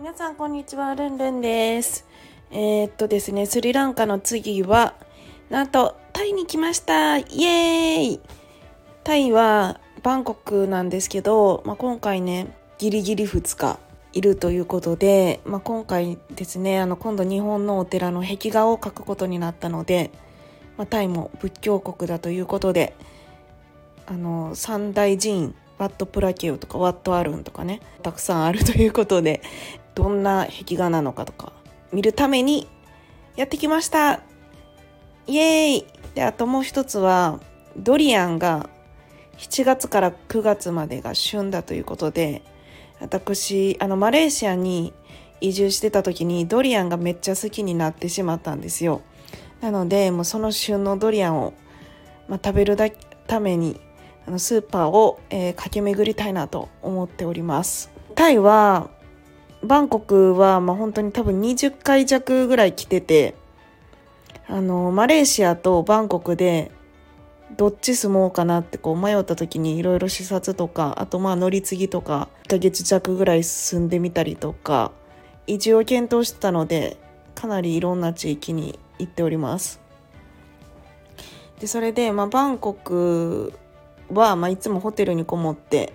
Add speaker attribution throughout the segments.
Speaker 1: 皆さんこんにちは、ルンルンです。えー、っとですね、スリランカの次は、なんと、タイに来ました。イエーイ。タイはバンコクなんですけど、まあ、今回ね、ギリギリ2日いるということで、まあ、今回ですね、あの、今度日本のお寺の壁画を描くことになったので、まあ、タイも仏教国だということで、あの、三大寺院、ワットプラケオとかワットアルンとかね、たくさんあるということで、どんな壁画なのかとか見るためにやってきましたイエーイで、あともう一つは、ドリアンが7月から9月までが旬だということで、私、あの、マレーシアに移住してた時にドリアンがめっちゃ好きになってしまったんですよ。なので、もうその旬のドリアンを、まあ、食べるだために、あのスーパーを、えー駆け巡りたいなと思っております。タイは、バンコクは、まあ、本当に多分20回弱ぐらい来てて、あの、マレーシアとバンコクで、どっち住もうかなってこう迷った時にいろいろ視察とか、あとまあ乗り継ぎとか、1ヶ月弱ぐらい住んでみたりとか、移住を検討してたので、かなりいろんな地域に行っております。で、それで、まあ、バンコクは、まあ、いつもホテルにこもって、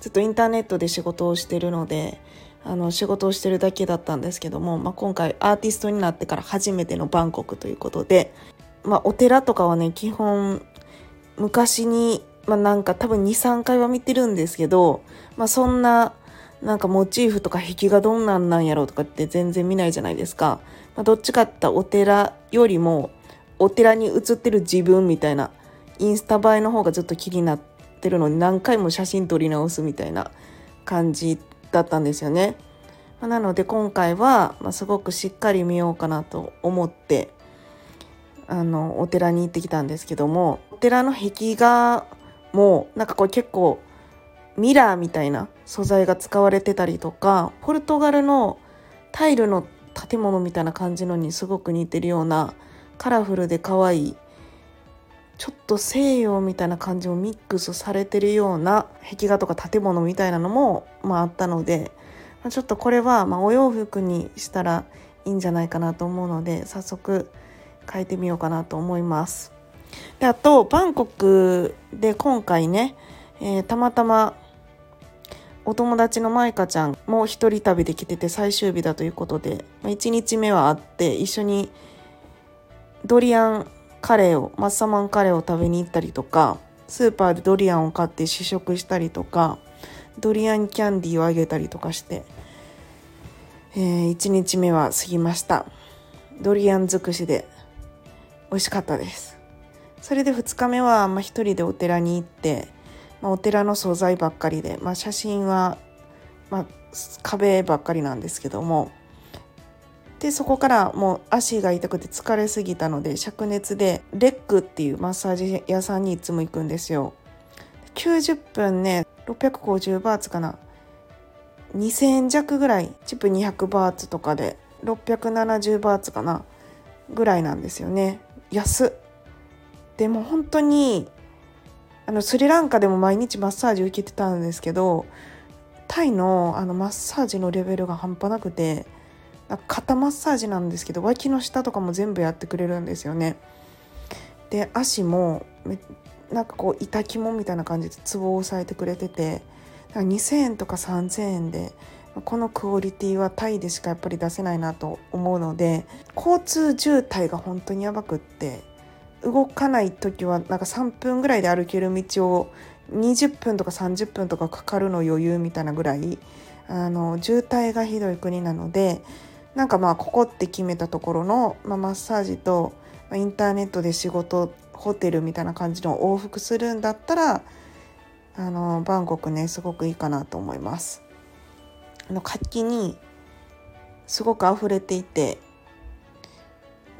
Speaker 1: ずっとインターネットで仕事をしてるので、あの仕事をしてるだけだったんですけども、まあ、今回アーティストになってから初めてのバンコクということで、まあ、お寺とかはね基本昔に、まあ、なんか多分23回は見てるんですけど、まあ、そんななんかモチーフとか壁画どんなんなんやろうとかって全然見ないじゃないですか、まあ、どっちかって言ったらお寺よりもお寺に写ってる自分みたいなインスタ映えの方がずっと気になってるのに何回も写真撮り直すみたいな感じだったんですよね。まあなので今回は、ま、すごくしっかり見ようかなと思ってあのお寺に行ってきたんですけどもお寺の壁画もなんかこれ結構ミラーみたいな素材が使われてたりとかポルトガルのタイルの建物みたいな感じのにすごく似てるようなカラフルで可愛いちょっと西洋みたいな感じもミックスされてるような壁画とか建物みたいなのも、まあ、あったので、まあちょっとこれは、ま、お洋服にしたらいいんじゃないかなと思うので早速変えてみようかなと思います。であとバンコクで今回ね、えーたまたまお友達のマイカちゃんも一人旅で来てて最終日だということで、まあ、1日目は会って一緒にドリアンカレーをマッサマンカレーを食べに行ったりとかスーパーでドリアンを買って試食したりとかドリアンキャンディーをあげたりとかして、えー、1日目は過ぎました。ドリアン尽くしで美味しかったです。それで2日目は、まあ、一人でお寺に行って、まあ、お寺の素材ばっかりで、まあ、写真は、まあ、壁ばっかりなんですけどもでそこからもう足が痛くて疲れすぎたので灼熱でレックっていうマッサージ屋さんにいつも行くんですよ。90分ね650バーツかな。2000円弱ぐらいチップ200バーツとかで670バーツかなぐらいなんですよね。安でも本当にあのスリランカでも毎日マッサージ受けてたんですけどタイのあのマッサージのレベルが半端なくてな肩マッサージなんですけど脇の下とかも全部やってくれるんですよね。で足もめなんかこう板肝みたいな感じでツボを押さえてくれてて2,000円とか3,000円でこのクオリティはタイでしかやっぱり出せないなと思うので交通渋滞が本当にやばくって動かない時はなんか3分ぐらいで歩ける道を20分とか30分とかかかるの余裕みたいなぐらいあの渋滞がひどい国なのでなんかまあここって決めたところの、まあ、マッサージと、インターネットで仕事ホテルみたいな感じの往復するんだったらあのバンコクねすごくいいかなと思います。あの活気にすごく溢れていて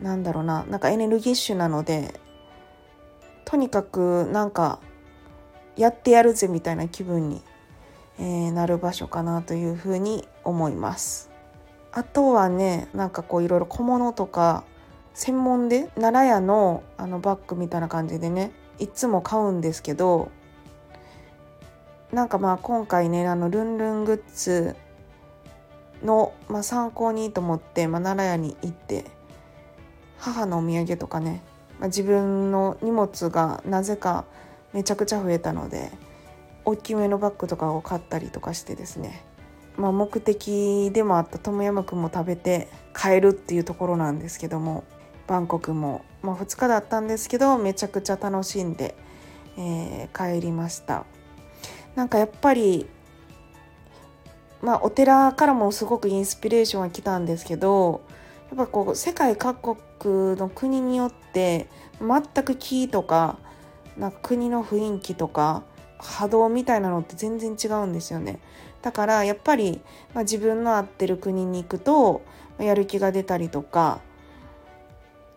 Speaker 1: なんだろうななんかエネルギッシュなのでとにかくなんかやってやるぜみたいな気分に、えー、なる場所かなというふうに思います。あとはねなんかこういろいろ小物とか専門で奈良屋のあのバッグみたいな感じでねいつも買うんですけどなんかまあ今回ねあのルンルングッズの、まあ、参考にと思って、まあ、奈良屋に行って母のお土産とかね、まあ、自分の荷物がなぜかめちゃくちゃ増えたので大きめのバッグとかを買ったりとかしてですね、まあ、目的でもあったトムヤムクンも食べて帰るっていうところなんですけどもバンコクも、まあ、2日だったんですけどめちゃくちゃ楽しんで、えー、帰りました。なんかやっぱりまあお寺からもすごくインスピレーションが来たんですけどやっぱこう世界各国の国によって全く木とかなんか国の雰囲気とか波動みたいなのって全然違うんですよね。だからやっぱり、まあ、自分の合ってる国に行くとやる気が出たりとか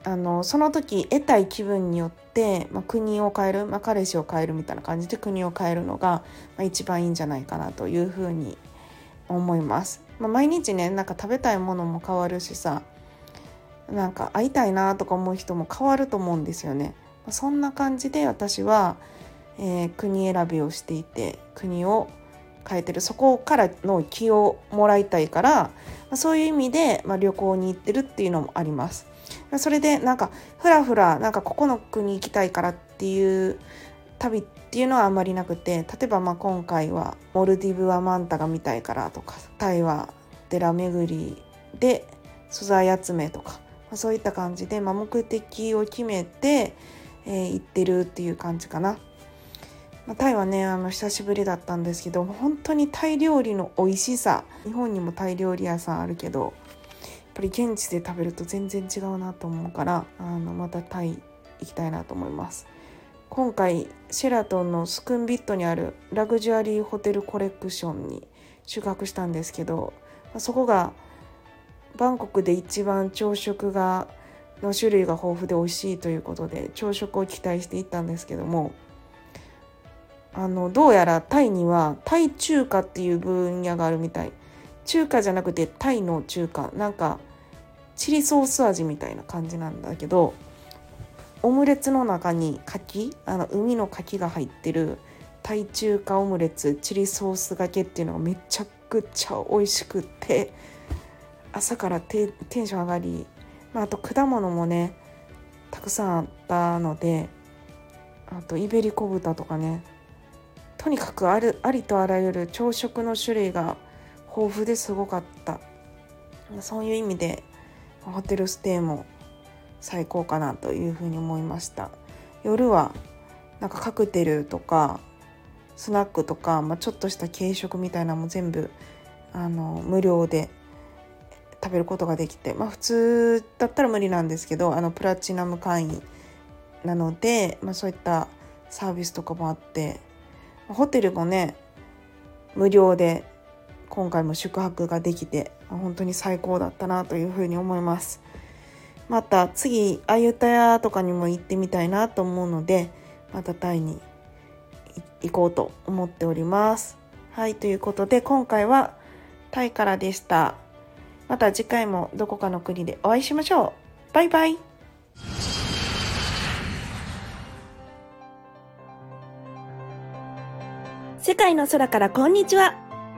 Speaker 1: あのその時得たい気分によって、まあ、国を変える、まあ、彼氏を変えるみたいな感じで国を変えるのが、まあ、一番いいんじゃないかなというふうに思います。まあ、毎日ねなんか食べたいものも変わるしさなんか会いたいなとか思う人も変わると思うんですよね。まあ、そんな感じで私は、えー、国選びをしていて国を変えてるそこからの気をもらいたいから、まあ、そういう意味で、まあ、旅行に行ってるっていうのもあります。それでなんかふらふらなんかここの国行きたいからっていう旅っていうのはあんまりなくて例えばまあ今回はモルディブはマンタが見たいからとかタイは寺巡りで素材集めとか、ま、そういった感じで、ま、目的を決めて、えー、行ってるっていう感じかな。タイはねあの久しぶりだったんですけど本当にタイ料理の美味しさ日本にもタイ料理屋さんあるけどぱり現地で食べると全然違うなと思うからあのまたタイ行きたいなと思います。今回シェラトンのスクンビットにあるラグジュアリーホテルコレクションに宿泊したんですけどそこがバンコクで一番朝食がの種類が豊富で美味しいということで朝食を期待していったんですけどもあのどうやらタイにはタイ中華っていう分野があるみたい。中華じゃなくてタイの中華。なんかチリソース味みたいな感じなんだけどオムレツの中に牡蠣あの海の牡蠣が入ってるタイ中華オムレツチリソースがけっていうのがめちゃくちゃ美味しくて朝からテンション上がり、まあ、あと果物もねたくさんあったのであとイベリコ豚とかねとにかくあるありとあらゆる朝食の種類が豊富ですごかった。そういう意味でホテルステイも最高かなというふうに思いました。夜はなんかカクテルとかスナックとか、まあ、ちょっとした軽食みたいなのも全部あの無料で食べることができて、まあ、普通だったら無理なんですけどあのプラチナム会員なので、まあ、そういったサービスとかもあってホテルもね無料で今回も宿泊ができて本当に最高だったなというふうに思います。また次アユタヤとかにも行ってみたいなと思うのでまたタイに行こうと思っております。はいということで今回はタイからでした。また次回もどこかの国でお会いしましょう。バイバイ。世界の空からこんにちは。